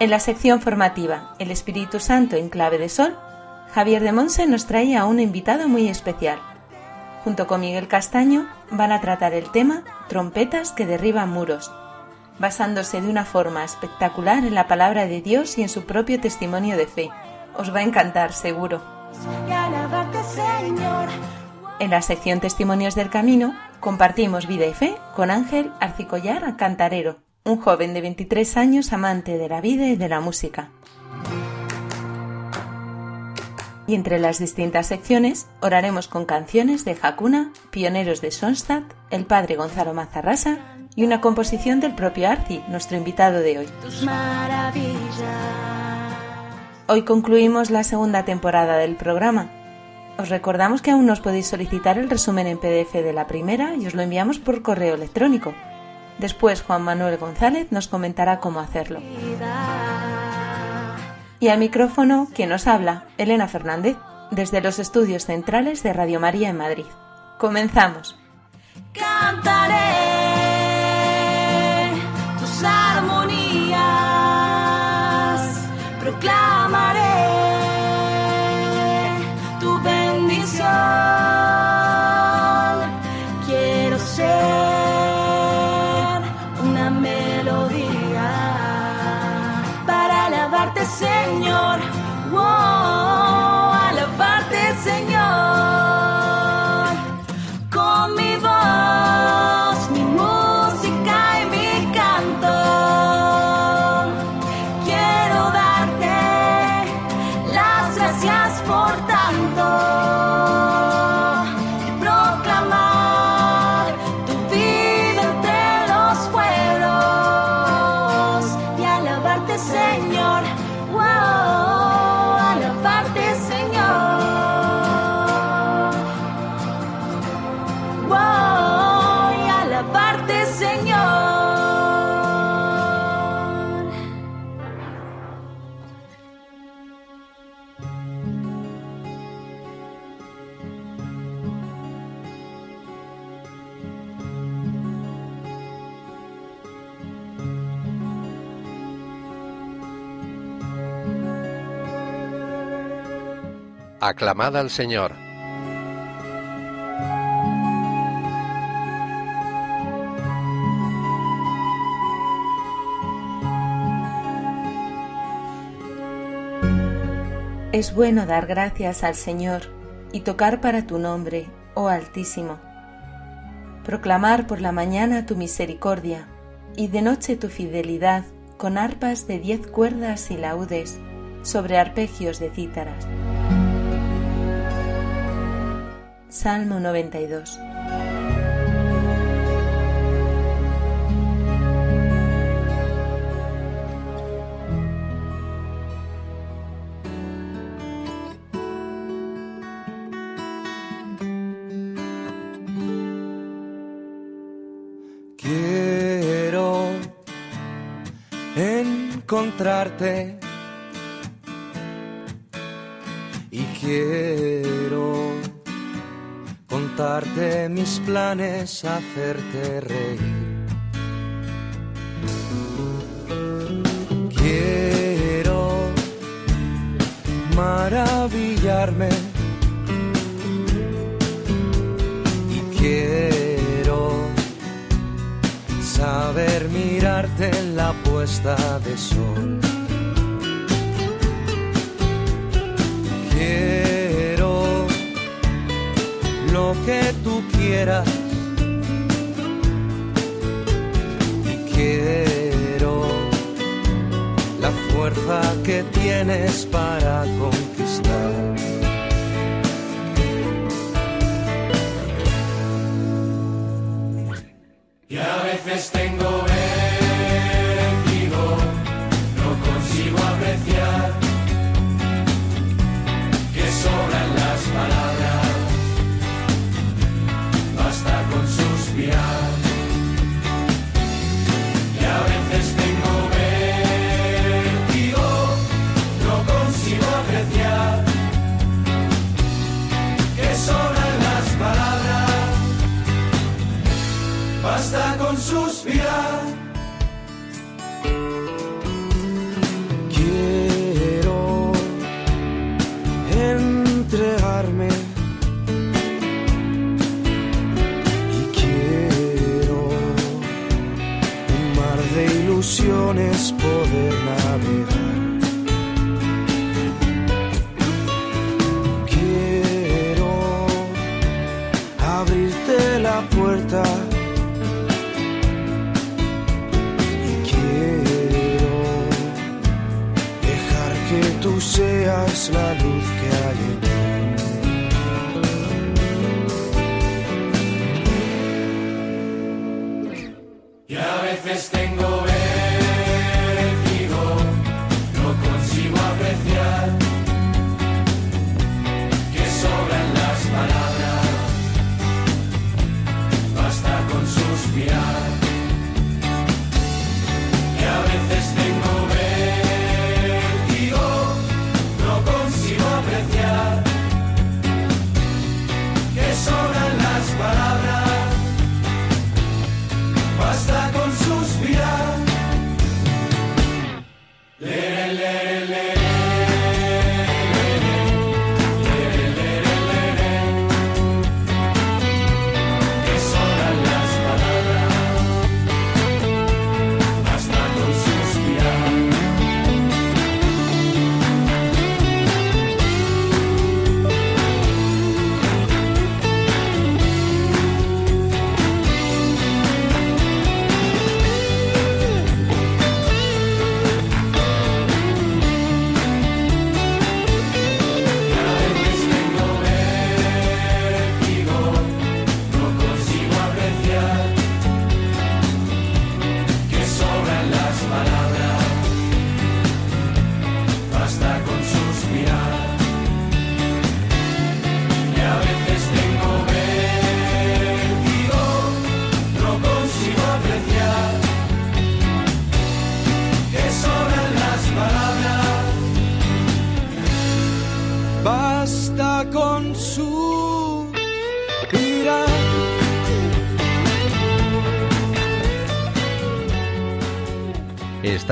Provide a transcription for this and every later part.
En la sección formativa El Espíritu Santo en clave de sol, Javier de Monse nos trae a una invitada muy especial. Junto con Miguel Castaño van a tratar el tema Trompetas que derriban muros, basándose de una forma espectacular en la palabra de Dios y en su propio testimonio de fe. Os va a encantar, seguro. En la sección Testimonios del Camino compartimos vida y fe con Ángel Arcicollar Cantarero, un joven de 23 años amante de la vida y de la música. Y entre las distintas secciones oraremos con canciones de Hakuna, pioneros de Sonstadt, el padre Gonzalo Mazarrasa y una composición del propio Arci, nuestro invitado de hoy. Hoy concluimos la segunda temporada del programa. Os recordamos que aún nos podéis solicitar el resumen en PDF de la primera y os lo enviamos por correo electrónico. Después Juan Manuel González nos comentará cómo hacerlo. Y al micrófono, quien nos habla, Elena Fernández, desde los estudios centrales de Radio María en Madrid. Comenzamos. Cantaré tus armonías, Aclamad al Señor. Es bueno dar gracias al Señor y tocar para tu nombre, oh Altísimo. Proclamar por la mañana tu misericordia y de noche tu fidelidad con arpas de diez cuerdas y laudes sobre arpegios de cítaras. Salmo 92 hacerte reír. Fuerza que tienes para conquistar. La luz que hay en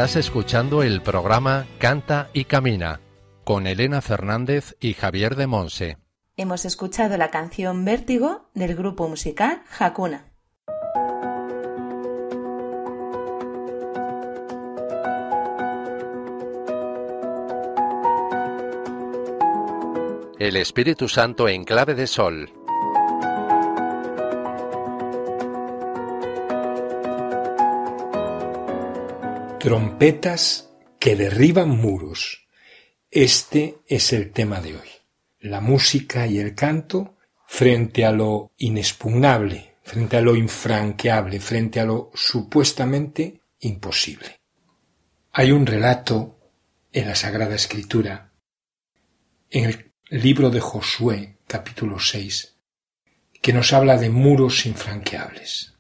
Estás escuchando el programa Canta y Camina con Elena Fernández y Javier de Monse. Hemos escuchado la canción Vértigo del grupo musical Hakuna. El Espíritu Santo en clave de sol. Trompetas que derriban muros. Este es el tema de hoy. La música y el canto frente a lo inexpugnable, frente a lo infranqueable, frente a lo supuestamente imposible. Hay un relato en la Sagrada Escritura, en el libro de Josué, capítulo 6, que nos habla de muros infranqueables.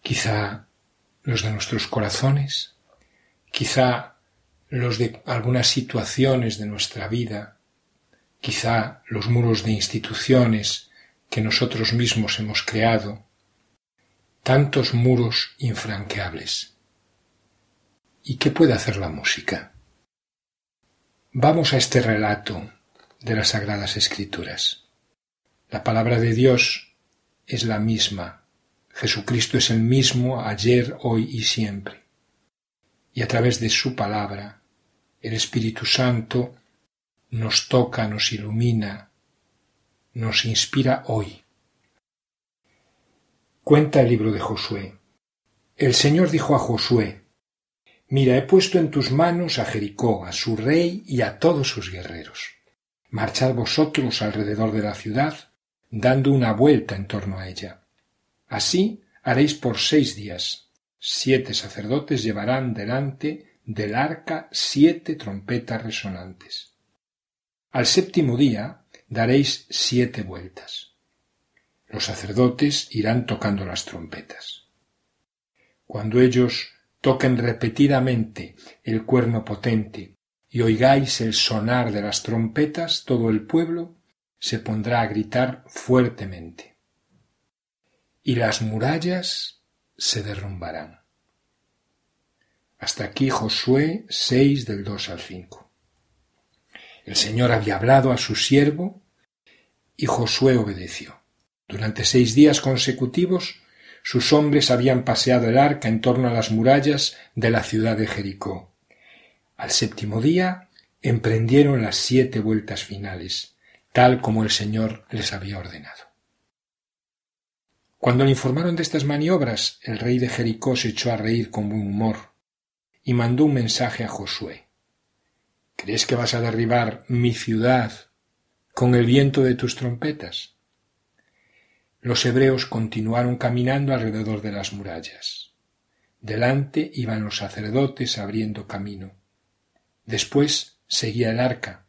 Quizá los de nuestros corazones, quizá los de algunas situaciones de nuestra vida, quizá los muros de instituciones que nosotros mismos hemos creado, tantos muros infranqueables. ¿Y qué puede hacer la música? Vamos a este relato de las Sagradas Escrituras. La palabra de Dios es la misma, Jesucristo es el mismo ayer, hoy y siempre. Y a través de su palabra, el Espíritu Santo nos toca, nos ilumina, nos inspira hoy. Cuenta el libro de Josué. El Señor dijo a Josué, Mira, he puesto en tus manos a Jericó, a su rey y a todos sus guerreros. Marchad vosotros alrededor de la ciudad, dando una vuelta en torno a ella. Así haréis por seis días. Siete sacerdotes llevarán delante del arca siete trompetas resonantes. Al séptimo día daréis siete vueltas. Los sacerdotes irán tocando las trompetas. Cuando ellos toquen repetidamente el cuerno potente y oigáis el sonar de las trompetas, todo el pueblo se pondrá a gritar fuertemente. Y las murallas se derrumbarán. Hasta aquí Josué 6 del 2 al 5. El Señor había hablado a su siervo y Josué obedeció. Durante seis días consecutivos sus hombres habían paseado el arca en torno a las murallas de la ciudad de Jericó. Al séptimo día emprendieron las siete vueltas finales, tal como el Señor les había ordenado. Cuando le informaron de estas maniobras, el rey de Jericó se echó a reír con buen humor y mandó un mensaje a Josué. ¿Crees que vas a derribar mi ciudad con el viento de tus trompetas? Los hebreos continuaron caminando alrededor de las murallas. Delante iban los sacerdotes abriendo camino. Después seguía el arca,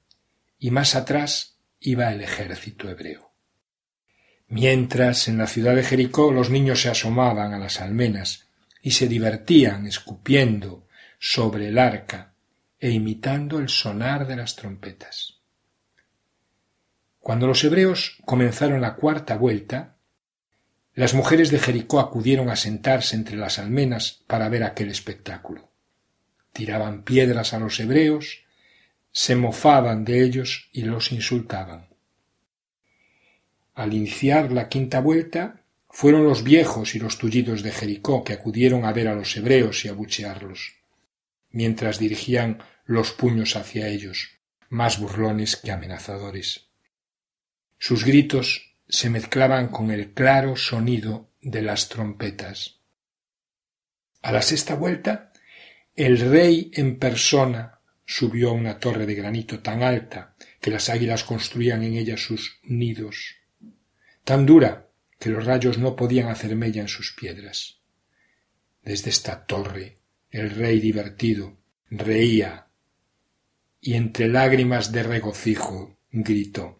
y más atrás iba el ejército hebreo. Mientras en la ciudad de Jericó los niños se asomaban a las almenas y se divertían escupiendo sobre el arca e imitando el sonar de las trompetas. Cuando los hebreos comenzaron la cuarta vuelta, las mujeres de Jericó acudieron a sentarse entre las almenas para ver aquel espectáculo. Tiraban piedras a los hebreos, se mofaban de ellos y los insultaban. Al iniciar la quinta vuelta, fueron los viejos y los tullidos de Jericó que acudieron a ver a los hebreos y a buchearlos, mientras dirigían los puños hacia ellos, más burlones que amenazadores. Sus gritos se mezclaban con el claro sonido de las trompetas. A la sexta vuelta, el rey en persona subió a una torre de granito tan alta que las águilas construían en ella sus nidos, tan dura que los rayos no podían hacer mella en sus piedras. Desde esta torre, el rey divertido reía y entre lágrimas de regocijo gritó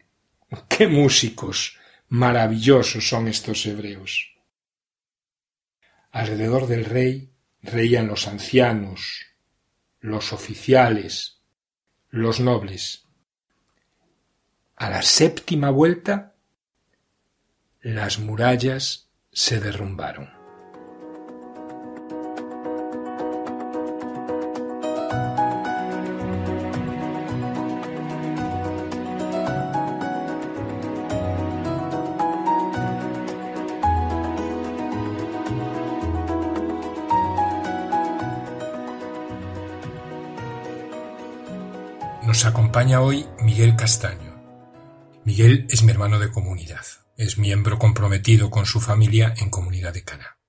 ¡Qué músicos! Maravillosos son estos hebreos. Alrededor del rey reían los ancianos, los oficiales, los nobles. A la séptima vuelta, las murallas se derrumbaron. Nos acompaña hoy Miguel Castaño. Miguel es mi hermano de comunidad, es miembro comprometido con su familia en Comunidad de Cana.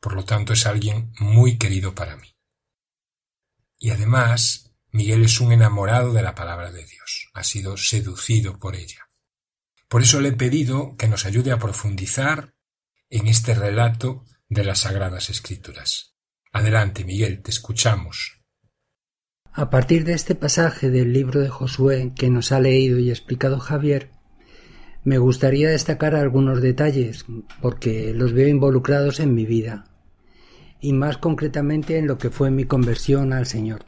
Por lo tanto, es alguien muy querido para mí. Y además, Miguel es un enamorado de la palabra de Dios, ha sido seducido por ella. Por eso le he pedido que nos ayude a profundizar en este relato de las Sagradas Escrituras. Adelante, Miguel, te escuchamos. A partir de este pasaje del libro de Josué que nos ha leído y explicado Javier, me gustaría destacar algunos detalles porque los veo involucrados en mi vida y más concretamente en lo que fue mi conversión al Señor.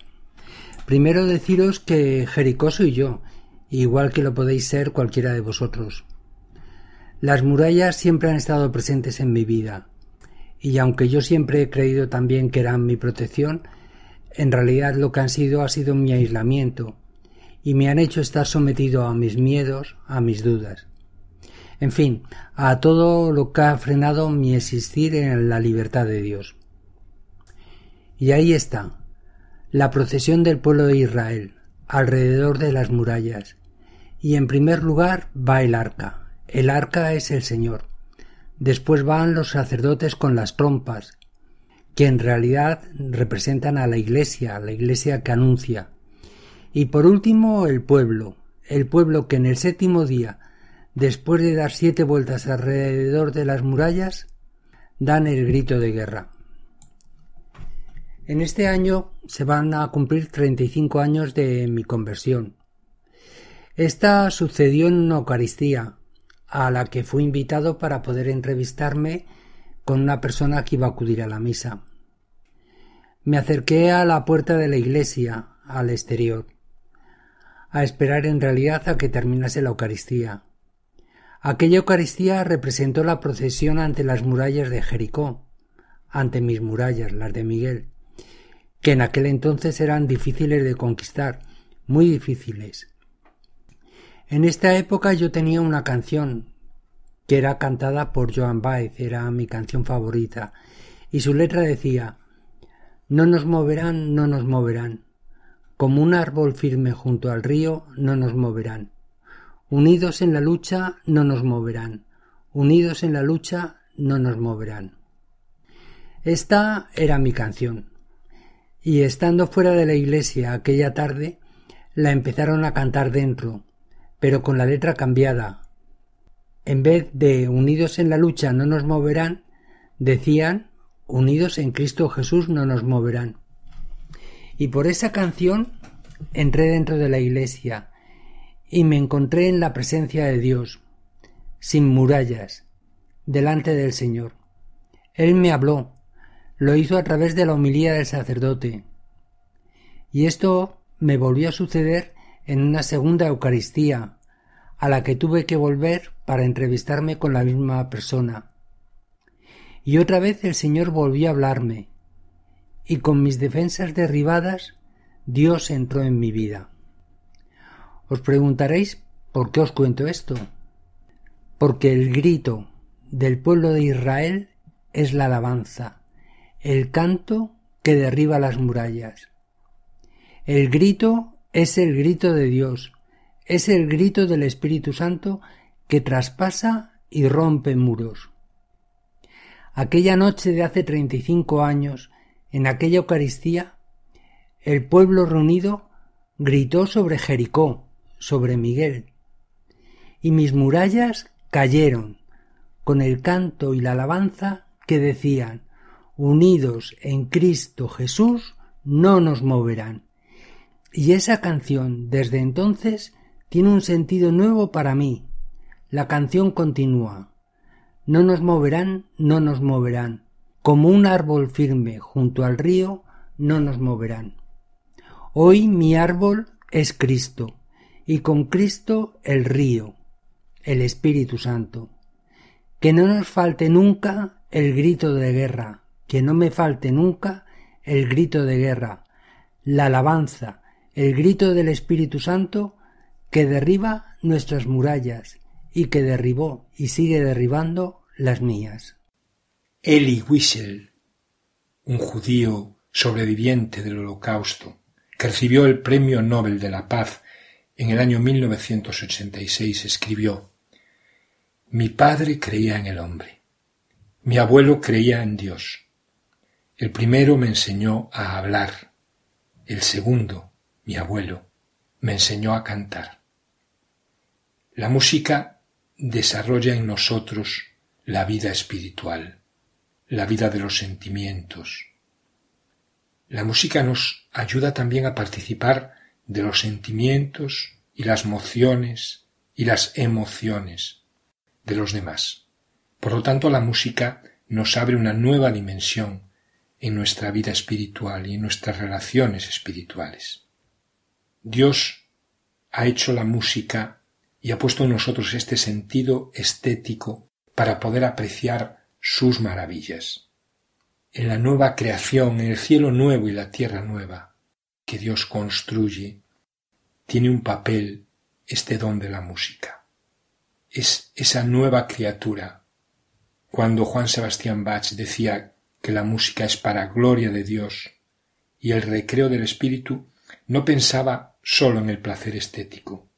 Primero deciros que Jericó soy yo, igual que lo podéis ser cualquiera de vosotros. Las murallas siempre han estado presentes en mi vida, y aunque yo siempre he creído también que eran mi protección, en realidad lo que han sido ha sido mi aislamiento y me han hecho estar sometido a mis miedos, a mis dudas. En fin, a todo lo que ha frenado mi existir en la libertad de Dios. Y ahí está, la procesión del pueblo de Israel, alrededor de las murallas, y en primer lugar va el arca. El arca es el Señor. Después van los sacerdotes con las trompas, que en realidad representan a la iglesia, la iglesia que anuncia. Y por último el pueblo, el pueblo que en el séptimo día, después de dar siete vueltas alrededor de las murallas, dan el grito de guerra. En este año se van a cumplir 35 años de mi conversión. Esta sucedió en una Eucaristía, a la que fui invitado para poder entrevistarme con una persona que iba a acudir a la misa. Me acerqué a la puerta de la iglesia, al exterior, a esperar en realidad a que terminase la Eucaristía. Aquella Eucaristía representó la procesión ante las murallas de Jericó, ante mis murallas, las de Miguel, que en aquel entonces eran difíciles de conquistar, muy difíciles. En esta época yo tenía una canción que era cantada por Joan Baez, era mi canción favorita, y su letra decía No nos moverán, no nos moverán, como un árbol firme junto al río, no nos moverán. Unidos en la lucha, no nos moverán. Unidos en la lucha, no nos moverán. Esta era mi canción. Y estando fuera de la iglesia aquella tarde, la empezaron a cantar dentro, pero con la letra cambiada. En vez de unidos en la lucha no nos moverán, decían unidos en Cristo Jesús no nos moverán. Y por esa canción entré dentro de la iglesia y me encontré en la presencia de Dios, sin murallas, delante del Señor. Él me habló, lo hizo a través de la homilía del sacerdote. Y esto me volvió a suceder en una segunda Eucaristía, a la que tuve que volver para entrevistarme con la misma persona. Y otra vez el Señor volvió a hablarme, y con mis defensas derribadas, Dios entró en mi vida. Os preguntaréis por qué os cuento esto. Porque el grito del pueblo de Israel es la alabanza, el canto que derriba las murallas. El grito es el grito de Dios, es el grito del Espíritu Santo que traspasa y rompe muros. Aquella noche de hace treinta y cinco años, en aquella Eucaristía, el pueblo reunido gritó sobre Jericó, sobre Miguel, y mis murallas cayeron con el canto y la alabanza que decían, unidos en Cristo Jesús, no nos moverán. Y esa canción desde entonces tiene un sentido nuevo para mí. La canción continúa. No nos moverán, no nos moverán. Como un árbol firme junto al río, no nos moverán. Hoy mi árbol es Cristo, y con Cristo el río, el Espíritu Santo. Que no nos falte nunca el grito de guerra, que no me falte nunca el grito de guerra, la alabanza, el grito del Espíritu Santo que derriba nuestras murallas y que derribó y sigue derribando las mías. Eli Wiesel, un judío sobreviviente del Holocausto, que recibió el Premio Nobel de la Paz en el año 1986, escribió Mi padre creía en el hombre, mi abuelo creía en Dios. El primero me enseñó a hablar, el segundo mi abuelo, me enseñó a cantar. La música desarrolla en nosotros la vida espiritual, la vida de los sentimientos. La música nos ayuda también a participar de los sentimientos y las mociones y las emociones de los demás. Por lo tanto, la música nos abre una nueva dimensión en nuestra vida espiritual y en nuestras relaciones espirituales. Dios ha hecho la música y ha puesto en nosotros este sentido estético para poder apreciar sus maravillas. En la nueva creación, en el cielo nuevo y la tierra nueva que Dios construye, tiene un papel este don de la música. es esa nueva criatura. Cuando Juan Sebastián Bach decía que la música es para gloria de Dios y el recreo del espíritu, no pensaba sólo en el placer estético,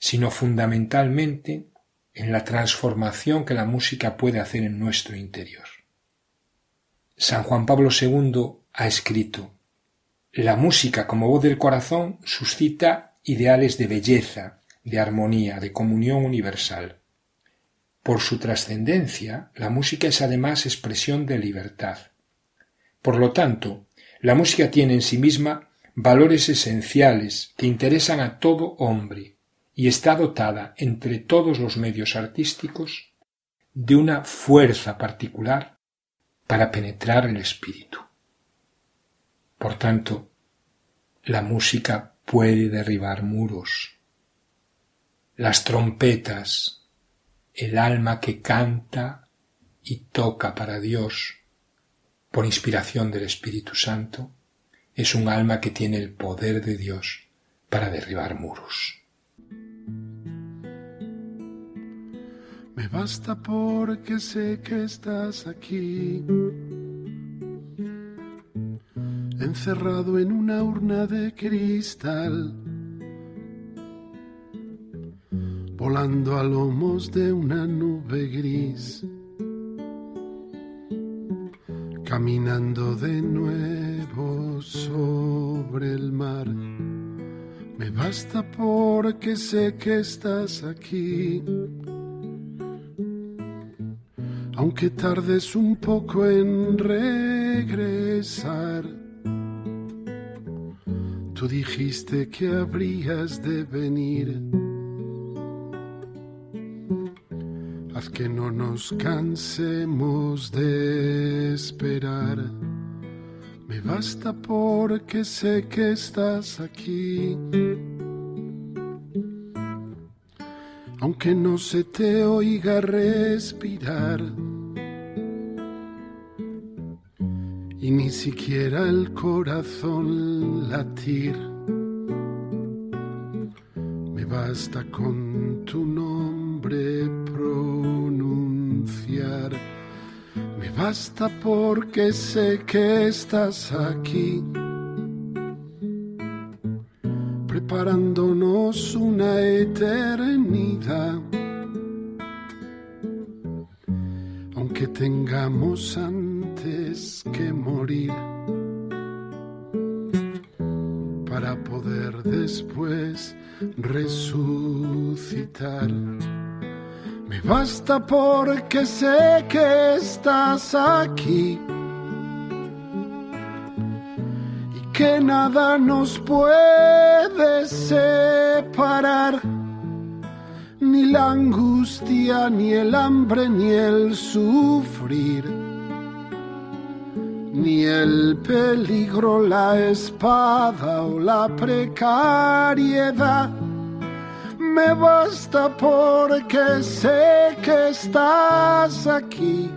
sino fundamentalmente en la transformación que la música puede hacer en nuestro interior. San Juan Pablo II ha escrito La música como voz del corazón suscita ideales de belleza, de armonía, de comunión universal. Por su trascendencia, la música es además expresión de libertad. Por lo tanto, la música tiene en sí misma valores esenciales que interesan a todo hombre y está dotada, entre todos los medios artísticos, de una fuerza particular para penetrar el espíritu. Por tanto, la música puede derribar muros. Las trompetas, el alma que canta y toca para Dios por inspiración del Espíritu Santo, es un alma que tiene el poder de Dios para derribar muros. Me basta porque sé que estás aquí, encerrado en una urna de cristal, volando a lomos de una nube gris, caminando de nuevo sobre el mar. Me basta porque sé que estás aquí. Aunque tardes un poco en regresar, tú dijiste que habrías de venir. Haz que no nos cansemos de esperar. Me basta porque sé que estás aquí. Aunque no se te oiga respirar. Y ni siquiera el corazón latir. Me basta con tu nombre pronunciar. Me basta porque sé que estás aquí, preparándonos una eternidad. Aunque tengamos que morir, para poder después resucitar. Me basta porque sé que estás aquí y que nada nos puede separar, ni la angustia, ni el hambre, ni el sufrir, ni el peligro, la espada o la precariedad. Me basta porque sé que estás aquí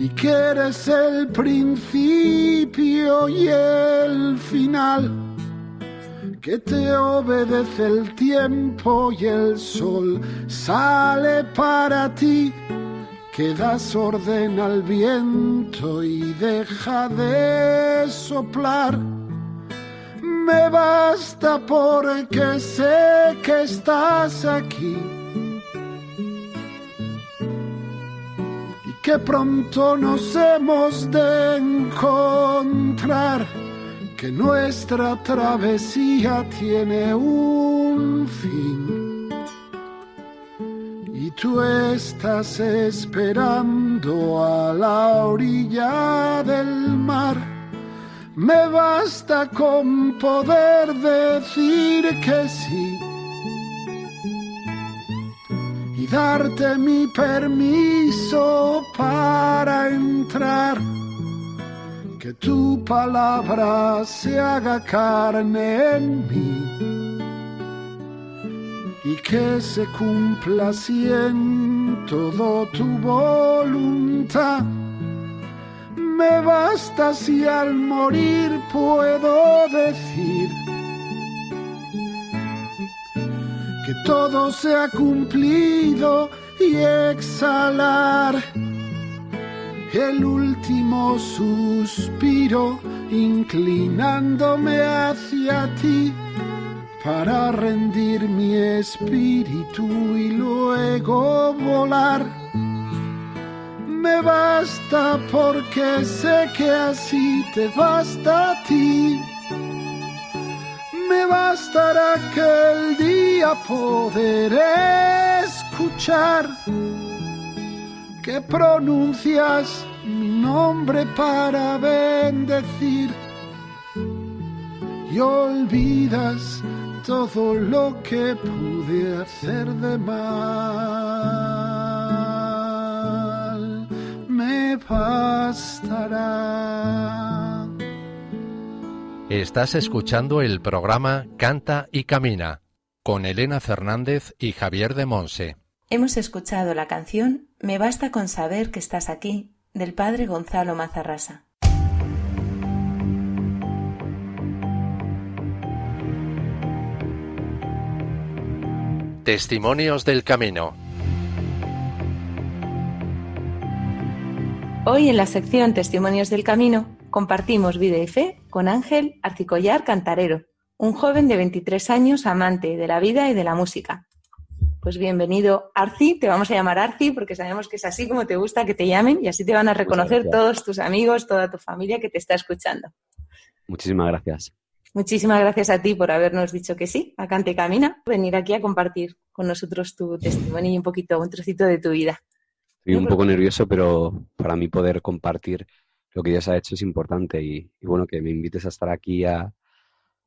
y que eres el principio y el final, que te obedece el tiempo y el sol sale para ti, que das orden al viento y deja de soplar me basta porque sé que estás aquí y que pronto nos hemos de encontrar, que nuestra travesía tiene un fin. Tú estás esperando a la orilla del mar me basta con poder decir que sí y darte mi permiso para entrar. Que tu palabra se haga carne en mí y que se cumpla así en todo tu voluntad. Me basta si al morir puedo decir que todo se ha cumplido y exhalar el último suspiro inclinándome hacia ti para rendir mi espíritu y luego volar. Me basta porque sé que así te basta a ti. Me bastará que el día poder escuchar que pronuncias mi nombre para bendecir y olvidas todo lo que pude hacer de mal. Me bastará. Estás escuchando el programa Canta y Camina con Elena Fernández y Javier de Monse. Hemos escuchado la canción Me basta con saber que estás aquí del padre Gonzalo Mazarrasa. Testimonios del Camino. Hoy en la sección Testimonios del Camino compartimos vida y fe con Ángel Arcicollar Cantarero, un joven de 23 años amante de la vida y de la música. Pues bienvenido, Arci. Te vamos a llamar Arci porque sabemos que es así como te gusta que te llamen y así te van a reconocer todos tus amigos, toda tu familia que te está escuchando. Muchísimas gracias. Muchísimas gracias a ti por habernos dicho que sí, a Cante Camina, venir aquí a compartir con nosotros tu testimonio y un poquito, un trocito de tu vida. Estoy un poco nervioso, pero para mí poder compartir lo que Dios ha hecho es importante y, y bueno, que me invites a estar aquí a,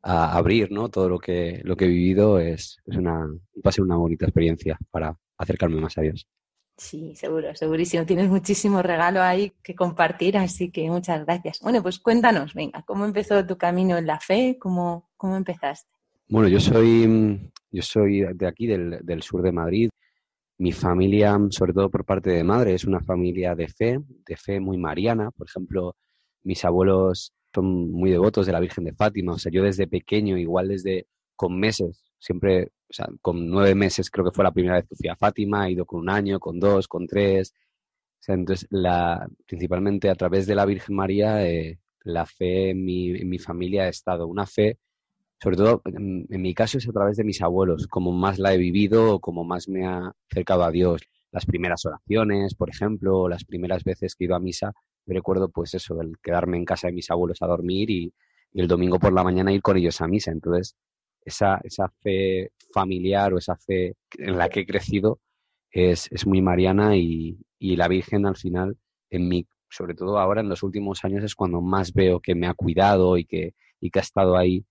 a abrir ¿no? todo lo que, lo que he vivido es, es una, va a ser una bonita experiencia para acercarme más a Dios. Sí, seguro, segurísimo. Tienes muchísimo regalo ahí que compartir, así que muchas gracias. Bueno, pues cuéntanos, venga, ¿cómo empezó tu camino en la fe? ¿Cómo, cómo empezaste? Bueno, yo soy, yo soy de aquí, del, del sur de Madrid. Mi familia, sobre todo por parte de madre, es una familia de fe, de fe muy mariana. Por ejemplo, mis abuelos son muy devotos de la Virgen de Fátima. O sea, yo desde pequeño, igual desde con meses, siempre, o sea, con nueve meses creo que fue la primera vez que fui a Fátima, he ido con un año, con dos, con tres. O sea, entonces, la, principalmente a través de la Virgen María, eh, la fe en mi, mi, familia ha estado. Una fe, sobre todo, en, mi caso es a través de mis abuelos, como más la he vivido, como más me ha acercado a Dios. Las primeras oraciones, por ejemplo, las primeras veces que he ido a misa, yo recuerdo pues eso, el quedarme en casa de mis abuelos a dormir y, y, el domingo por la mañana ir con ellos a misa. Entonces, esa, esa fe familiar o esa fe en la que he crecido es, es muy mariana y, y, la Virgen al final, en mí, sobre todo ahora en los últimos años, es cuando más veo que me ha cuidado y que, y que ha estado ahí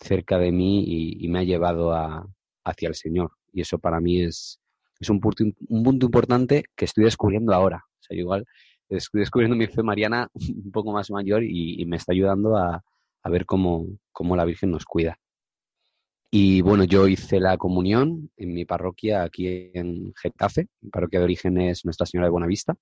cerca de mí y, y me ha llevado a, hacia el Señor. Y eso para mí es, es un, punto, un punto importante que estoy descubriendo ahora. O sea, igual estoy descubriendo mi fe mariana un poco más mayor y, y me está ayudando a, a ver cómo, cómo, la Virgen nos cuida. Y bueno, yo hice la comunión en mi parroquia aquí en Getafe, parroquia de origen es Nuestra Señora de Buenavista,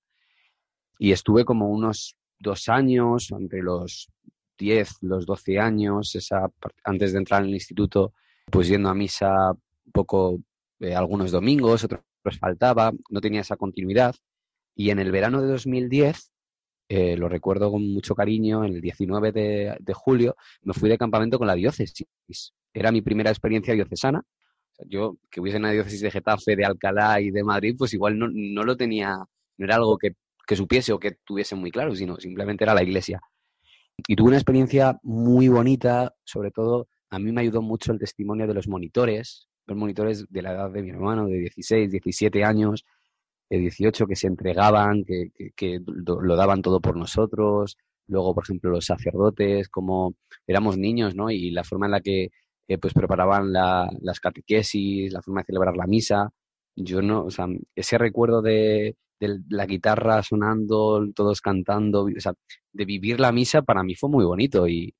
y estuve como unos dos años, entre los 10, los 12 años, esa, antes de entrar en el instituto, pues yendo a misa un poco eh, algunos domingos, otros faltaba, no tenía esa continuidad. Y en el verano de 2010, eh, lo recuerdo con mucho cariño, el 19 de, julio, me fui de campamento con la diócesis. Era mi primera experiencia diocesana. Yo, que hubiese una diócesis de Getafe, de Alcalá y de Madrid, pues igual no, no lo tenía, no era algo que, que, supiese o que tuviese muy claro, sino simplemente era la iglesia. Y tuve una experiencia muy bonita, sobre todo a mí me ayudó mucho el testimonio de los monitores, los monitores de la edad de mi hermano, de 16, 17 años, de 18 que se entregaban, que, que, lo daban todo por nosotros. Luego, por ejemplo, los sacerdotes, como éramos niños, ¿no? Y la forma en la que eh, pues preparaban la, las catequesis, la forma de celebrar la misa. Yo no, o sea, ese recuerdo de, de la guitarra sonando, todos cantando, o sea, de vivir la misa para mí fue muy bonito y,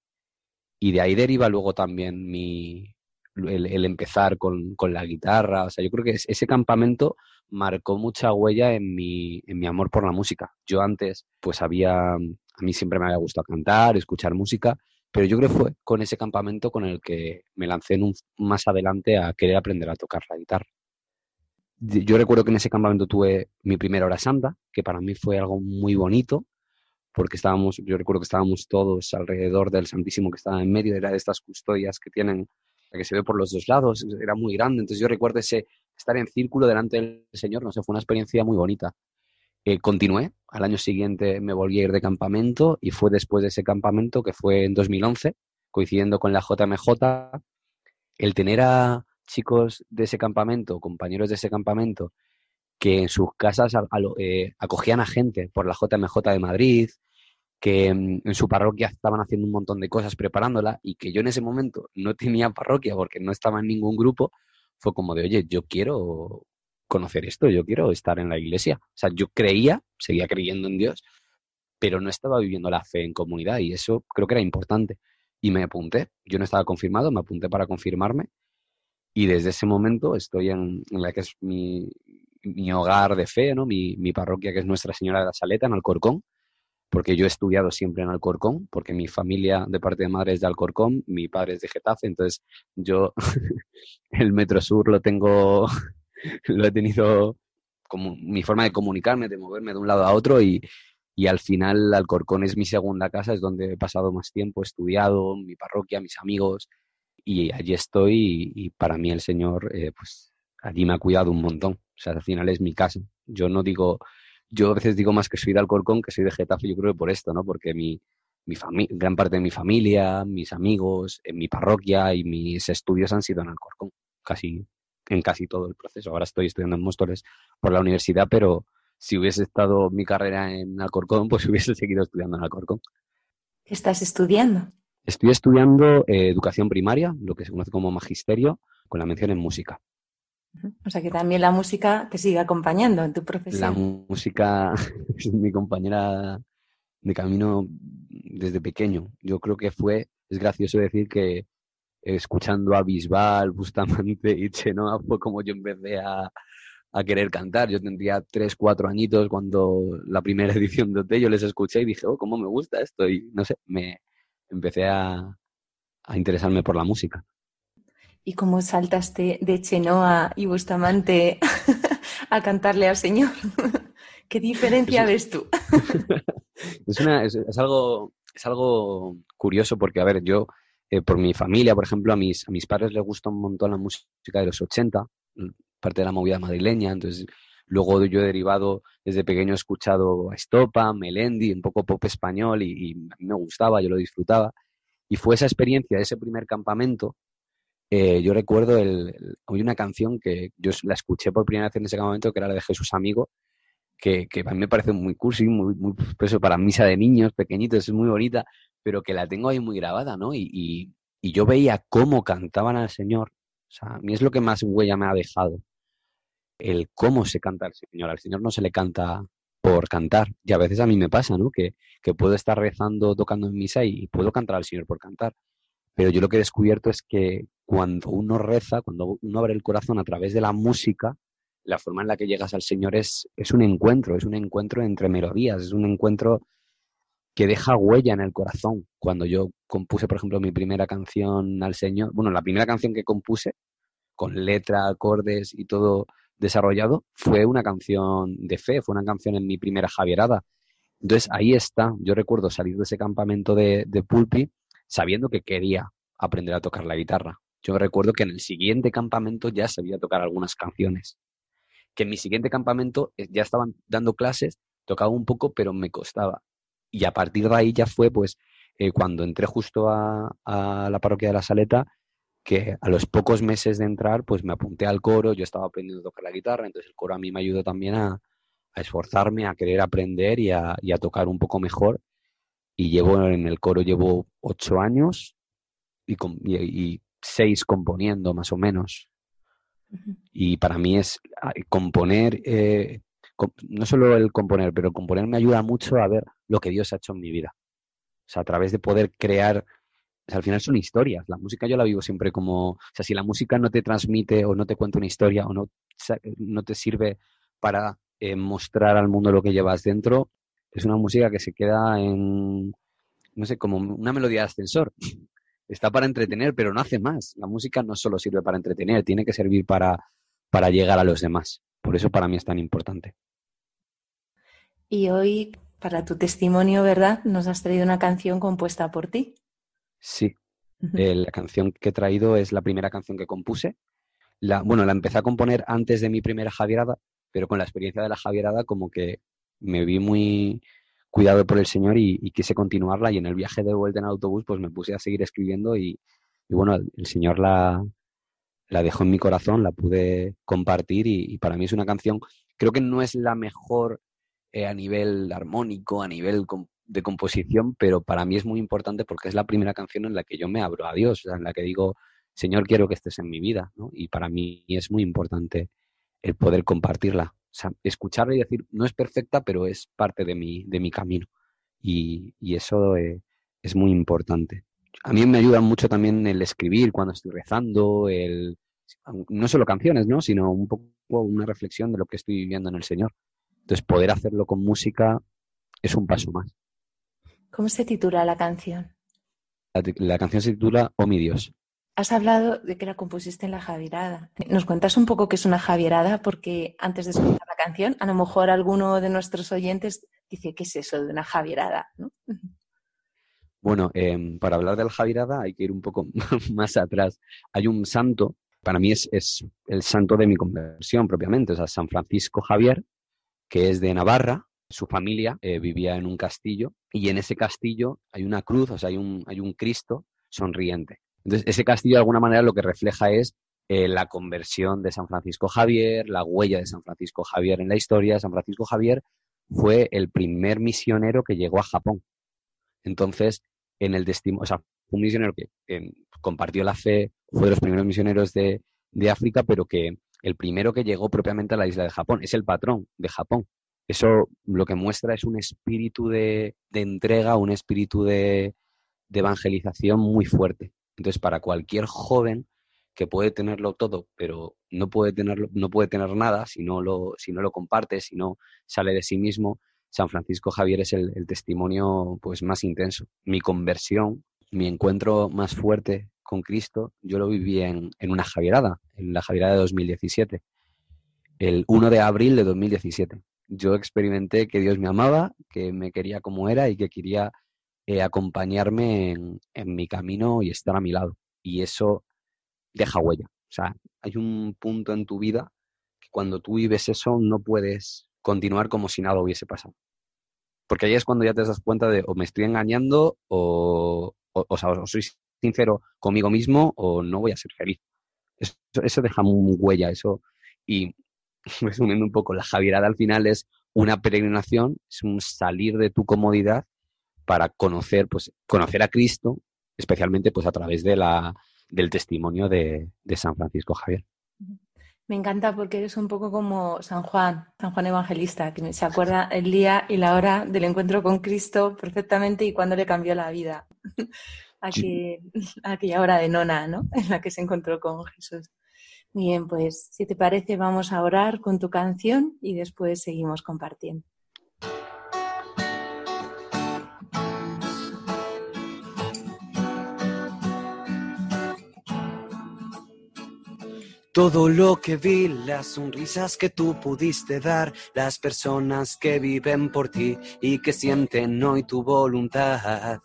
y de ahí deriva luego también mi, el, el empezar con, con, la guitarra. O sea, yo creo que ese campamento marcó mucha huella en mi, en mi amor por la música. Yo antes, pues había, a mí siempre me había gustado cantar, escuchar música, pero yo creo que fue con ese campamento con el que me lancé más adelante a querer aprender a tocar la guitarra. Yo recuerdo que en ese campamento tuve mi primera hora santa, que para mí fue algo muy bonito, porque estábamos, yo recuerdo que estábamos todos alrededor del Santísimo que estaba en medio, era de estas custodias que tienen, que se ve por los dos lados, era muy grande, entonces yo recuerdo ese estar en círculo delante del Señor, no sé, fue una experiencia muy bonita. Eh, continué, al año siguiente me volví a ir de campamento y fue después de ese campamento, que fue en 2011, coincidiendo con la JMJ, el tener a chicos de ese campamento, compañeros de ese campamento, que en sus casas eh, acogían a gente por la JMJ de Madrid, que mm, en su parroquia estaban haciendo un montón de cosas preparándola y que yo en ese momento no tenía parroquia porque no estaba en ningún grupo, fue como de, oye, yo quiero conocer esto, yo quiero estar en la iglesia. O sea, yo creía, seguía creyendo en Dios, pero no estaba viviendo la fe en comunidad y eso creo que era importante. Y me apunté, yo no estaba confirmado, me apunté para confirmarme y desde ese momento estoy en, la que es mi, mi, hogar de fe, ¿no? Mi, mi, parroquia que es Nuestra Señora de la Saleta en Alcorcón, porque yo he estudiado siempre en Alcorcón, porque mi familia de parte de madre es de Alcorcón, mi padre es de Getafe, entonces yo el Metro Sur lo tengo, lo he tenido como mi forma de comunicarme, de moverme de un lado a otro y, y al final Alcorcón es mi segunda casa, es donde he pasado más tiempo, he estudiado, mi parroquia, mis amigos y allí estoy y, para mí el Señor, eh, pues allí me ha cuidado un montón, o sea, al final es mi casa. Yo no digo yo a veces digo más que soy de Alcorcón que soy de Getafe, yo creo que por esto, ¿no? Porque mi, mi gran parte de mi familia, mis amigos, en mi parroquia y mis estudios han sido en Alcorcón, casi en casi todo el proceso. Ahora estoy estudiando en Móstoles por la universidad, pero si hubiese estado mi carrera en Alcorcón, pues hubiese seguido estudiando en Alcorcón. ¿Qué estás estudiando? Estoy estudiando eh, educación primaria, lo que se conoce como magisterio, con la mención en música. O sea que también la música te sigue acompañando en tu profesión. La música es mi compañera de camino desde pequeño. Yo creo que fue, es gracioso decir que escuchando a Bisbal, Bustamante y Chenoa fue como yo empecé a, a querer cantar. Yo tendría tres, cuatro añitos cuando la primera edición de OT yo les escuché y dije, oh, cómo me gusta esto. Y no sé, me empecé a, a interesarme por la música y cómo saltaste de Chenoa y Bustamante a cantarle al Señor. ¿Qué diferencia ves tú? es, algo, es algo curioso porque, a ver, yo, eh, por mi familia, por ejemplo, a mis, a mis padres les gusta un montón la música de los 80, parte de la movida madrileña, entonces luego yo he derivado, desde pequeño he escuchado a Estopa, Melendi, un poco pop español y, y me gustaba, yo lo disfrutaba. Y fue esa experiencia de ese primer campamento eh, yo recuerdo el, hay una canción que yo la escuché por primera vez en ese momento, que era la de Jesús Amigo, que, a mí me parece muy cursi, muy, muy pues para misa de niños pequeñitos, es muy bonita, pero que la tengo ahí muy grabada, ¿no? Y, y, y, yo veía cómo cantaban al Señor. O sea, a mí es lo que más huella me ha dejado. El cómo se canta al Señor. Al Señor no se le canta por cantar. Y a veces a mí me pasa, ¿no? Que, que puedo estar rezando, tocando en misa y puedo cantar al Señor por cantar. Pero yo lo que he descubierto es que cuando uno reza, cuando uno abre el corazón a través de la música, la forma en la que llegas al Señor es, un encuentro, es un encuentro entre melodías, es un encuentro que deja huella en el corazón. Cuando yo compuse, por ejemplo, mi primera canción al Señor, bueno, la primera canción que compuse, con letra, acordes y todo desarrollado, fue una canción de fe, fue una canción en mi primera Javierada. Entonces ahí está, yo recuerdo salir de ese campamento de Pulpi sabiendo que quería aprender a tocar la guitarra. Yo recuerdo que en el siguiente campamento ya sabía tocar algunas canciones. Que en mi siguiente campamento eh, ya estaban dando clases, tocaba un poco, pero me costaba. Y a partir de ahí ya fue, pues, eh, cuando entré justo a, la parroquia de la Saleta, que a los pocos meses de entrar, pues me apunté al coro, yo estaba aprendiendo a tocar la guitarra, entonces el coro a mí me ayudó también a, esforzarme, a querer aprender y a, y tocar un poco mejor y llevo en el coro llevo ocho años y, y, seis componiendo más o menos. Y para mí es componer, eh, no solo el componer, pero componer me ayuda mucho a ver lo que Dios ha hecho en mi vida. O sea, a través de poder crear, al final son historias. La música yo la vivo siempre como, o sea, si la música no te transmite o no te cuenta una historia o no, no te sirve para eh, mostrar al mundo lo que llevas dentro, es una música que se queda en no sé, como una melodía de ascensor. Está para entretener, pero no hace más. La música no solo sirve para entretener, tiene que servir para, para llegar a los demás. Por eso para mí es tan importante. Y hoy, para tu testimonio, ¿verdad? Nos has traído una canción compuesta por ti. Sí, eh, la canción que he traído es la primera canción que compuse. La, bueno, la empecé a componer antes de mi primera Javierada, pero con la experiencia de la Javierada como que me vi muy cuidado por el Señor y, quise continuarla y en el viaje de vuelta en autobús pues me puse a seguir escribiendo y, bueno, el, Señor la, la dejó en mi corazón, la pude compartir y, para mí es una canción, creo que no es la mejor eh, a nivel armónico, a nivel de composición, pero para mí es muy importante porque es la primera canción en la que yo me abro a Dios, en la que digo, Señor, quiero que estés en mi vida. Y para mí es muy importante el poder compartirla. Sea, escucharla y decir, no es perfecta, pero es parte de mi, de mi camino. Y, eso eh, es muy importante. A mí me ayuda mucho también el escribir cuando estoy rezando, el, no solo canciones, ¿no? Sino un poco una reflexión de lo que estoy viviendo en el Señor. Entonces, poder hacerlo con música es un paso más. ¿Cómo se titula la canción? La, canción se titula Oh mi Dios. Has hablado de que la compusiste en la Javierada. ¿Nos cuentas un poco qué es una Javierada? Porque antes de escuchar la canción, a lo mejor alguno de nuestros oyentes dice, ¿qué es eso de una Javierada? Bueno, em, para hablar de la Javierada hay que ir un poco más atrás. Hay un santo, para mí es, el santo de mi conversión propiamente, o sea, San Francisco Javier, que es de Navarra, su familia eh, vivía en un castillo y en ese castillo hay una cruz, o sea, hay un Cristo sonriente. Entonces, ese castillo de alguna manera lo que refleja es eh, la conversión de San Francisco Javier, la huella de San Francisco Javier en la historia. San Francisco Javier fue el primer misionero que llegó a Japón. Entonces, en el testimonio, o sea, un misionero que compartió la fe, fue de los primeros misioneros de, de África, pero que el primero que llegó propiamente a la isla de Japón, es el patrón de Japón. Eso lo que muestra es un espíritu de, entrega, un espíritu de, evangelización muy fuerte. Entonces, para cualquier joven que puede tenerlo todo, pero no puede tenerlo, no puede tener nada si no lo, si no lo comparte, si no sale de sí mismo, San Francisco Javier es el, testimonio pues más intenso. Mi conversión, mi encuentro más fuerte con Cristo, yo lo viví en, en una Javierada, en la Javierada de 2017, el 1 de abril de 2017 yo experimenté que Dios me amaba, que me quería como era y que quería eh, acompañarme en, mi camino y estar a mi lado. Y eso deja huella. O sea, hay un punto en tu vida que cuando tú vives eso no puedes continuar como si nada hubiese pasado. Porque ahí es cuando ya te das cuenta de o me estoy engañando o, o, sea, o soy sincero conmigo mismo o no voy a ser feliz. Eso, eso deja muy huella, eso. Y resumiendo un poco, la Javierada al final es una peregrinación, es un salir de tu comodidad para conocer, pues, conocer a Cristo, especialmente pues a través de la, del testimonio de, San Francisco Javier. Me encanta porque eres un poco como San Juan, San Juan Evangelista, que se acuerda el día y la hora del encuentro con Cristo perfectamente y cuando le cambió la vida. aquella hora de nona, ¿no? En la que se encontró con Jesús. Bien, pues si te parece vamos a orar con tu canción y después seguimos compartiendo. Todo lo que vi, las sonrisas que tú pudiste dar, las personas que viven por ti y que sienten hoy tu voluntad.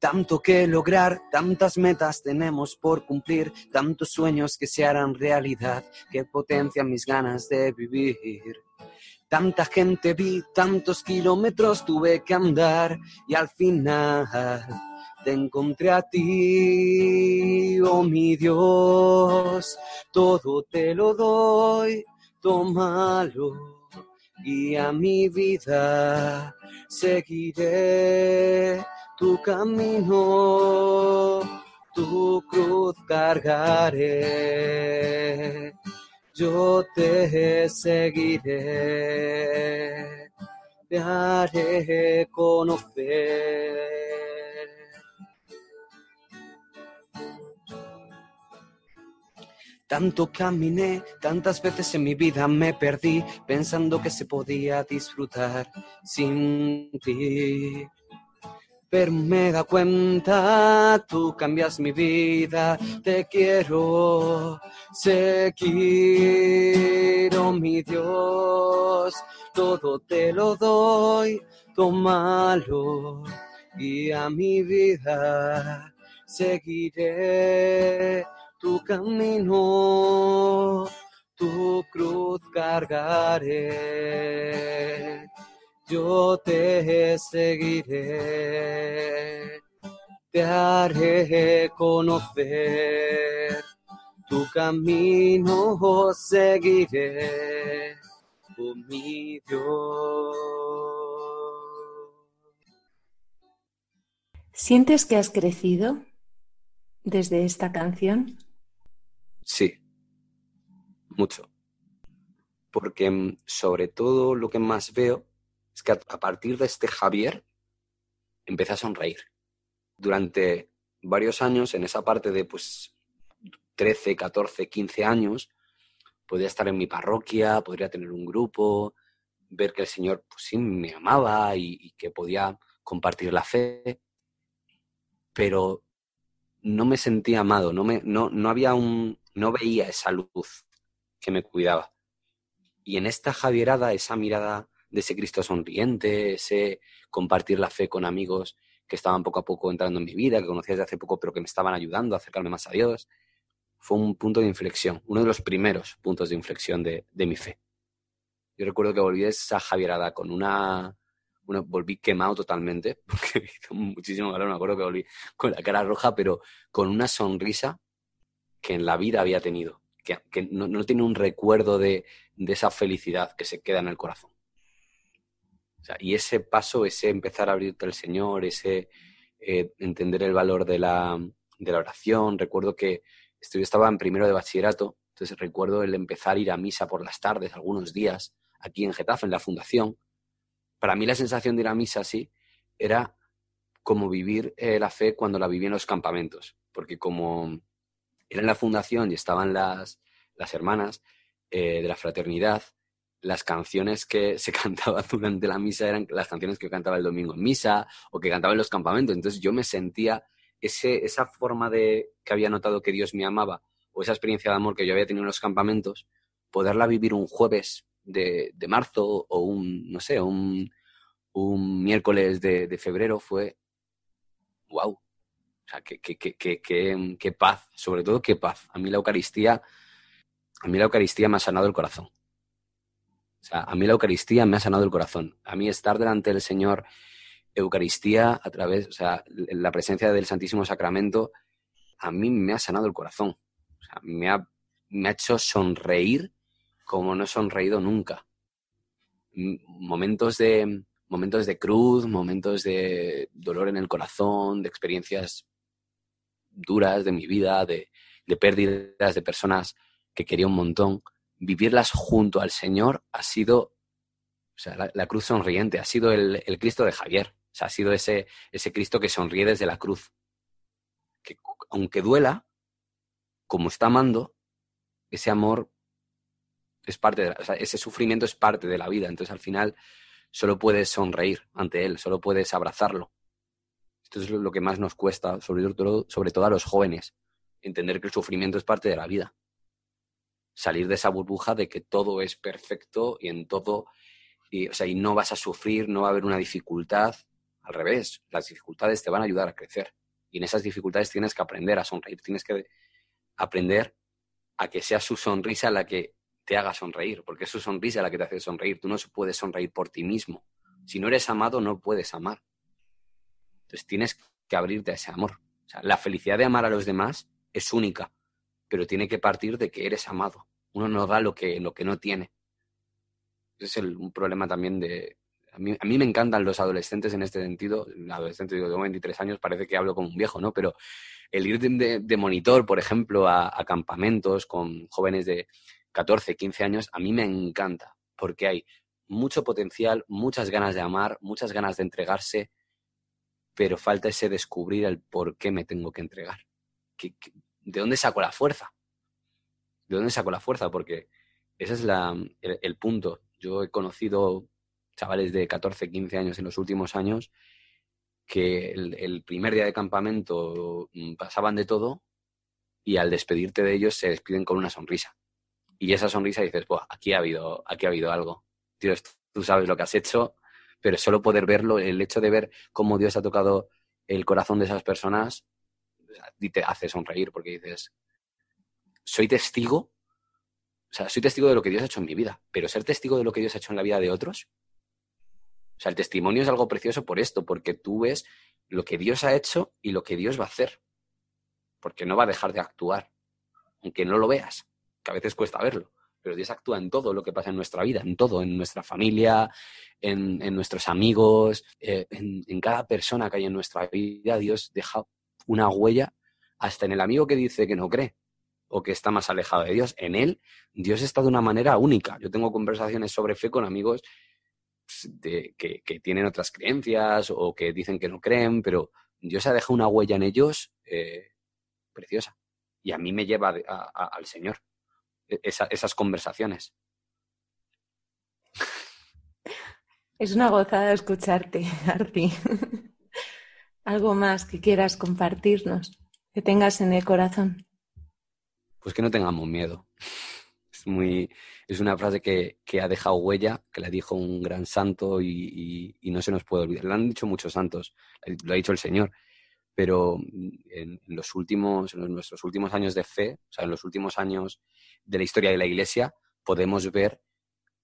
Tanto que lograr, tantas metas tenemos por cumplir, tantos sueños que se harán realidad, que potencian mis ganas de vivir. Tanta gente vi, tantos kilómetros tuve que andar y al final te encontré a ti, oh mi Dios, todo te lo doy, tómalo y a mi vida seguiré tu camino, tu cruz cargaré, yo te seguiré, te haré conocer. Tanto caminé, tantas veces en mi vida me perdí, pensando que se podía disfrutar sin ti. Pero me da cuenta, tú cambias mi vida, te quiero seguir, oh mi Dios, todo te lo doy, tómalo y a mi vida seguiré tu camino, tu cruz cargaré yo te seguiré, te haré conocer, tu camino seguiré, oh mi Dios. ¿Sientes que has crecido desde esta canción? Sí, mucho. Porque mm, sobre todo lo que más veo es que a, partir de este Javier empecé a sonreír. Durante varios años, en esa parte de pues 13, 14, 15 años, podía estar en mi parroquia, podría tener un grupo, ver que el Señor pues sí me amaba y, y que podía compartir la fe, pero no me sentía amado, no, me, no, no había un, no veía esa luz que me cuidaba. Y en esta Javierada, esa mirada de ese Cristo sonriente, ese compartir la fe con amigos que estaban poco a poco entrando en mi vida, que conocía desde hace poco, pero que me estaban ayudando a acercarme más a Dios, fue un punto de inflexión, uno de los primeros puntos de inflexión de, de mi fe. Yo recuerdo que volví de esa Javierada con una, una, volví quemado totalmente, porque hizo muchísimo calor, me acuerdo que volví con la cara roja, pero con una sonrisa que en la vida había tenido, que, no, tiene un recuerdo de, esa felicidad que se queda en el corazón. Y ese paso, ese empezar a abrirte al Señor, ese eh, entender el valor de la, de la oración, recuerdo que yo estaba en primero de bachillerato, entonces recuerdo el empezar a ir a misa por las tardes, algunos días, aquí en Getafe, en la fundación. Para mí la sensación de ir a misa así era como vivir eh, la fe cuando la viví en los campamentos, porque como era en la fundación y estaban las, las hermanas eh, de la fraternidad, las canciones que se cantaban durante la misa eran las canciones que cantaba el domingo en misa o que cantaba en los campamentos. Entonces yo me sentía ese, esa forma de que había notado que Dios me amaba o esa experiencia de amor que yo había tenido en los campamentos, poderla vivir un jueves de, de marzo o un, no sé, un, un miércoles de, de, febrero fue wow. Sea, qué, paz, sobre todo qué paz. A mí la Eucaristía, a mí la Eucaristía me ha sanado el corazón. O sea, a mí la Eucaristía me ha sanado el corazón. A mí estar delante del Señor, Eucaristía, a través, o sea, la presencia del Santísimo Sacramento, a mí me ha sanado el corazón. Me ha, me ha hecho sonreír como no he sonreído nunca. Momentos de, momentos de cruz, momentos de dolor en el corazón, de experiencias duras de mi vida, de, de pérdidas de personas que quería un montón vivirlas junto al Señor ha sido, o sea, la, cruz sonriente, ha sido el, el, Cristo de Javier, ha sido ese, ese Cristo que sonríe desde la cruz. Que aunque duela, como está amando, ese amor es parte de la, ese sufrimiento es parte de la vida. Entonces al final solo puedes sonreír ante él, solo puedes abrazarlo. Esto es lo que más nos cuesta, sobre todo, sobre todo a los jóvenes, entender que el sufrimiento es parte de la vida salir de esa burbuja de que todo es perfecto y en todo, y, o sea, y no vas a sufrir, no va a haber una dificultad. Al revés, las dificultades te van a ayudar a crecer. Y en esas dificultades tienes que aprender a sonreír, tienes que aprender a que sea su sonrisa la que te haga sonreír, porque es su sonrisa la que te hace sonreír. Tú no puedes sonreír por ti mismo. Si no eres amado, no puedes amar. Entonces tienes que abrirte a ese amor. O sea, la felicidad de amar a los demás es única, pero tiene que partir de que eres amado. Uno no da lo que, lo que no tiene. Es el, un problema también de... A mí, a me encantan los adolescentes en este sentido. Adolescente, digo, tengo 23 años, parece que hablo como un viejo, ¿no? Pero el ir de, de monitor, por ejemplo, a, a campamentos con jóvenes de 14, 15 años, a mí me encanta, porque hay mucho potencial, muchas ganas de amar, muchas ganas de entregarse, pero falta ese descubrir el por qué me tengo que entregar. ¿Qué, qué, ¿De dónde saco la fuerza? ¿De dónde saco la fuerza? Porque ese es la, el, punto. Yo he conocido chavales de 14, 15 años en los últimos años que el, el primer día de campamento mm, pasaban de todo y al despedirte de ellos se despiden con una sonrisa. Y esa sonrisa dices, Buah, aquí ha habido, aquí ha habido algo. Tú sabes lo que has hecho, pero solo poder verlo, el hecho de ver cómo Dios ha tocado el corazón de esas personas, te hace sonreír porque dices, soy testigo, o sea, soy testigo de lo que Dios ha hecho en mi vida, pero ser testigo de lo que Dios ha hecho en la vida de otros, o sea, el testimonio es algo precioso por esto, porque tú ves lo que Dios ha hecho y lo que Dios va a hacer, porque no va a dejar de actuar, aunque no lo veas que a veces cuesta verlo, pero Dios actúa en todo lo que pasa en nuestra vida, en todo, en nuestra familia, en, en nuestros amigos, eh, en, cada persona que hay en nuestra vida. Dios deja una huella hasta en el amigo que dice que no cree o que está más alejado de Dios. En él, Dios está de una manera única. Yo tengo conversaciones sobre fe con amigos pues, que, que, tienen otras creencias o que dicen que no creen, pero Dios ha dejado una huella en ellos eh, preciosa. Y a mí me lleva al Señor esa, esas conversaciones. Es una gozada escucharte, Arti. Algo más que quieras compartirnos, que tengas en el corazón. Pues que no tengamos miedo. Es, muy, es una frase que, que ha dejado huella, que la dijo un gran santo y, y, y, no se nos puede olvidar. Lo han dicho muchos santos, lo ha dicho el Señor pero en, los últimos, en nuestros últimos años de fe, o sea, en los últimos años de la historia de la Iglesia, podemos ver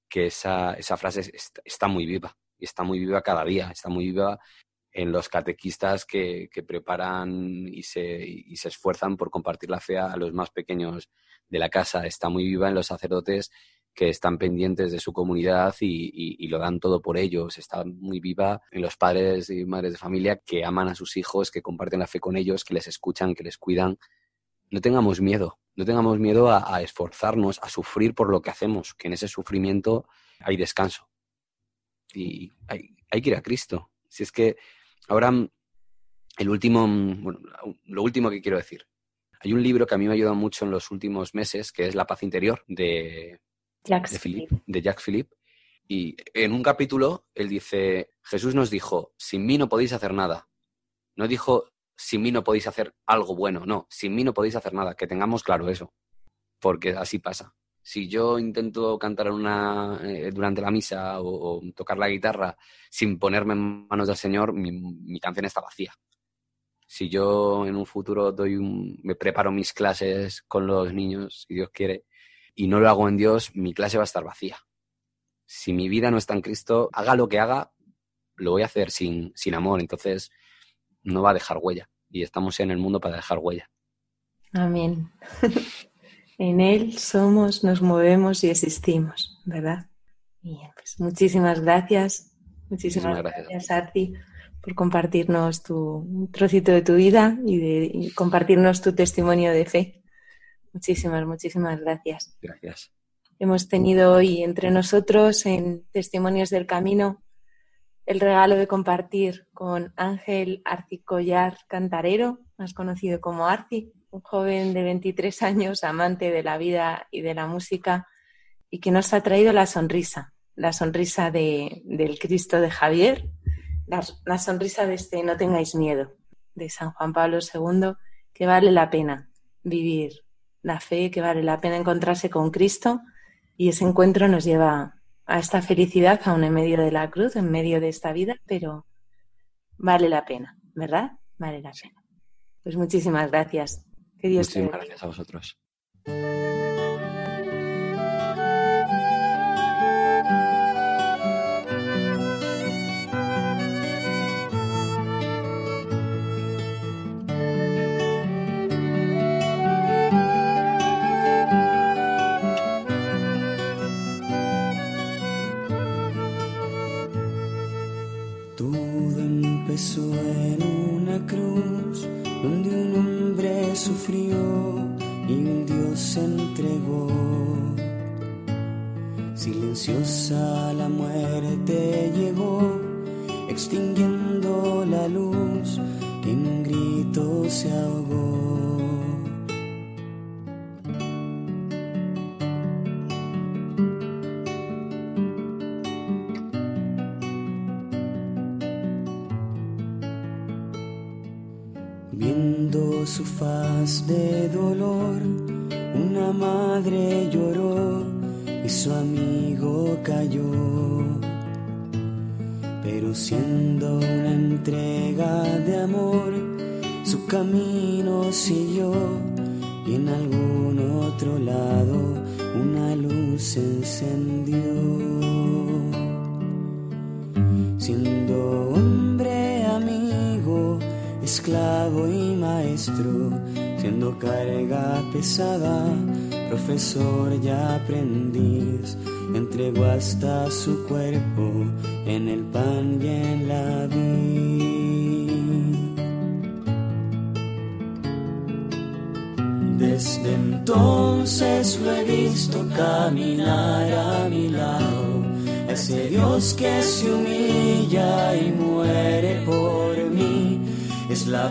que esa, esa frase está, muy viva, está muy viva cada día, está muy viva en los catequistas que, que preparan y se, y se esfuerzan por compartir la fe a los más pequeños de la casa, está muy viva en los sacerdotes que están pendientes de su comunidad y, lo dan todo por ellos. Está muy viva en los padres y madres de familia que aman a sus hijos, que comparten la fe con ellos, que les escuchan, que les cuidan. No tengamos miedo, no tengamos miedo a, a esforzarnos, a sufrir por lo que hacemos, que en ese sufrimiento hay descanso. Y hay, hay que ir a Cristo. Si es que ahora el último, bueno, lo último que quiero decir. Hay un libro que a mí me ha ayudado mucho en los últimos meses, que es La paz interior, de De, Philippe, de Jacques Philippe. Y en un capítulo él dice, Jesús nos dijo, sin mí no podéis hacer nada. No dijo, sin mí no podéis hacer algo bueno, no, sin mí no podéis hacer nada, que tengamos claro eso, porque así pasa. Si yo intento cantar una, eh, durante la misa o, o, tocar la guitarra sin ponerme en manos del Señor, mi, mi canción está vacía. Si yo en un futuro doy un, me preparo mis clases con los niños, si Dios quiere, y no lo hago en Dios, mi clase va a estar vacía. Si mi vida no está en Cristo, haga lo que haga, lo voy a hacer sin, sin amor. Entonces, no va a dejar huella. Y estamos en el mundo para dejar huella. Amén. en Él somos, nos movemos y existimos, ¿verdad? Bien, pues muchísimas gracias. Muchísimas, muchísimas gracias, gracias Arti, por compartirnos tu un trocito de tu vida y, de, y compartirnos tu testimonio de fe. Muchísimas, muchísimas gracias. Gracias. Hemos tenido hoy entre nosotros en Testimonios del Camino el regalo de compartir con Ángel Arcicollar Cantarero, más conocido como Arci, un joven de 23 años, amante de la vida y de la música, y que nos ha traído la sonrisa, la sonrisa de, del Cristo de Javier, la, la sonrisa de este No tengáis miedo, de San Juan Pablo II, que vale la pena vivir la fe, que vale la pena encontrarse con Cristo y ese encuentro nos lleva a esta felicidad aún en medio de la cruz, en medio de esta vida, pero vale la pena, ¿verdad? Vale la pena. Pues muchísimas gracias. Que Dios muchísimas te gracias a vosotros.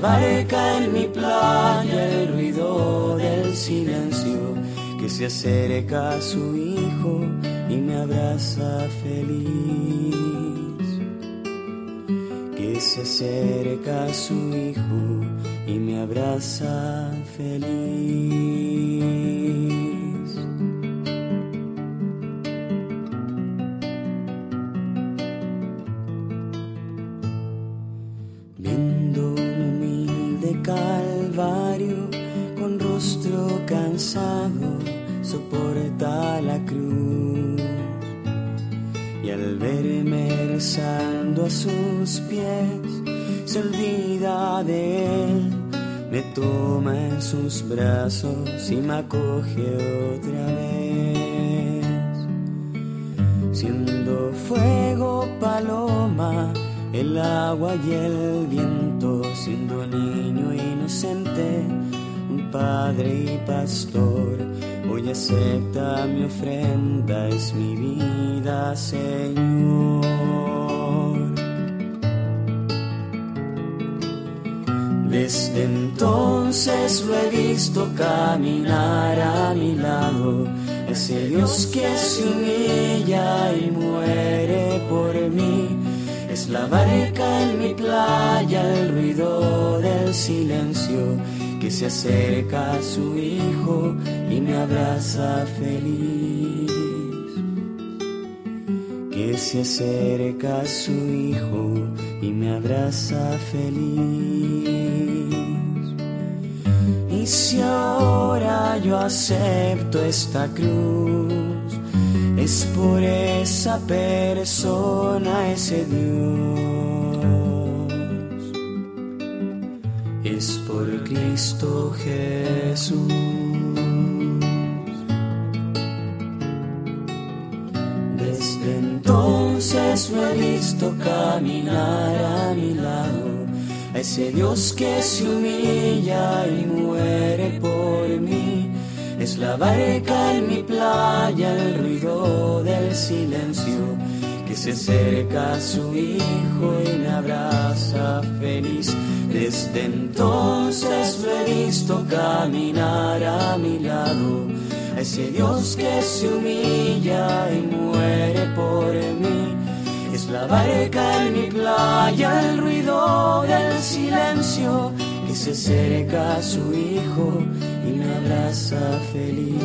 La barca en mi playa, el ruido del silencio que se acerca a su hijo y me abraza feliz. Que se acerca a su hijo y me abraza feliz. Soporta la cruz. Y al verme rezando a sus pies, se olvida de él, me toma en sus brazos y me acoge otra vez. Siendo fuego paloma, el agua y el viento, siendo niño inocente, padre y pastor, hoy acepta mi ofrenda, es mi vida, Señor. Desde entonces lo he visto caminar a mi lado, ese Dios que se humilla y muere por mí. Es la barca en mi playa, el ruido del silencio que se acerca a su hijo y me abraza feliz. Que se acerca a su hijo y me abraza feliz. Y si ahora yo acepto esta cruz, es por esa persona, ese Dios. Es por Cristo Jesús. Desde entonces lo he visto caminar a mi lado, a ese Dios que se humilla y muere por mí. Es la barca en mi playa, el ruido del silencio que se acerca a su hijo y me abraza feliz. Desde entonces lo he visto caminar a mi lado, a ese Dios que se humilla y muere por mí. Es la barca en mi playa, el ruido del silencio que se acerca a su hijo y me abraza feliz.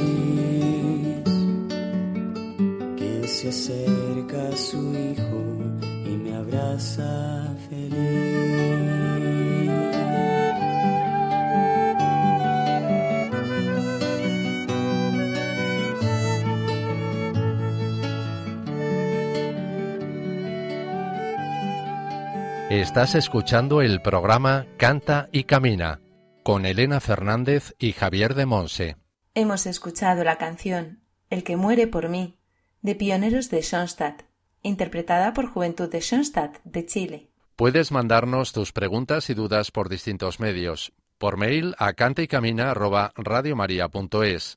Que se acerca a su hijo y me abraza feliz. Estás escuchando el programa Canta y Camina con Elena Fernández y Javier de Monse. Hemos escuchado la canción El que muere por mí, de Pioneros de Schoenstatt, interpretada por Juventud de Schoenstatt, de Chile. Puedes mandarnos tus preguntas y dudas por distintos medios. Por mail a cantaycamina@radiomaria.es,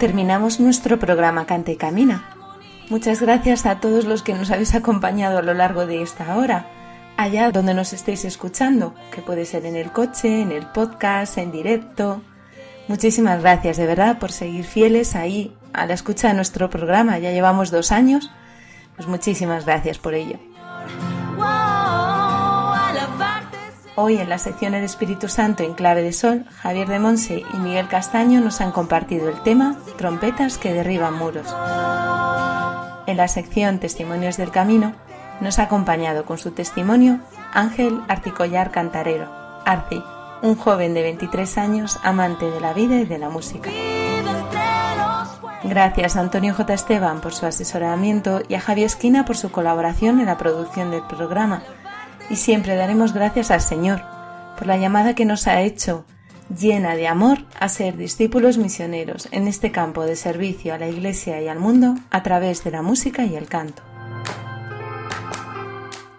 Terminamos nuestro programa Canta y Camina. Muchas gracias a todos los que nos habéis acompañado a lo largo de esta hora, allá donde nos estéis escuchando, que puede ser en el coche, en el podcast, en directo. Muchísimas gracias de verdad por seguir fieles ahí a la escucha de nuestro programa. Ya llevamos dos años. Pues muchísimas gracias por ello. Hoy en la sección El Espíritu Santo en clave de sol, Javier de Monse y Miguel Castaño nos han compartido el tema Trompetas que derriban muros. En la sección Testimonios del Camino nos ha acompañado con su testimonio Ángel Articollar Cantarero, Arci, un joven de 23 años amante de la vida y de la música. Gracias a Antonio J. Esteban por su asesoramiento y a Javier Esquina por su colaboración en la producción del programa. Y siempre daremos gracias al Señor por la llamada que nos ha hecho, llena de amor, a ser discípulos misioneros en este campo de servicio a la Iglesia y al mundo a través de la música y el canto.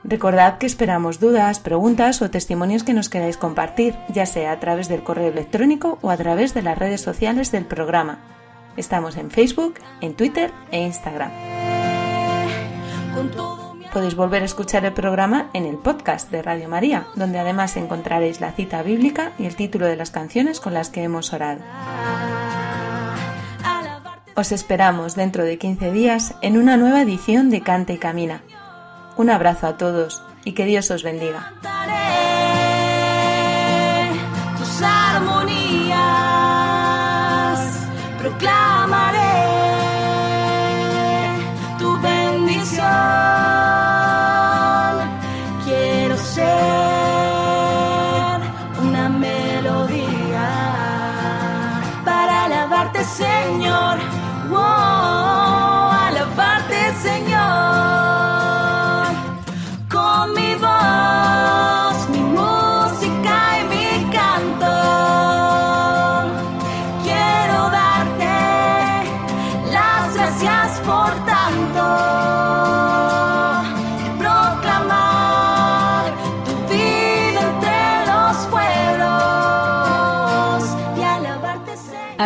Recordad que esperamos dudas, preguntas o testimonios que nos queráis compartir, ya sea a través del correo electrónico o a través de las redes sociales del programa. Estamos en Facebook, en Twitter e Instagram. Podéis volver a escuchar el programa en el podcast de Radio María, donde además encontraréis la cita bíblica y el título de las canciones con las que hemos orado. Os esperamos dentro de 15 días en una nueva edición de Canta y Camina. Un abrazo a todos y que Dios os bendiga.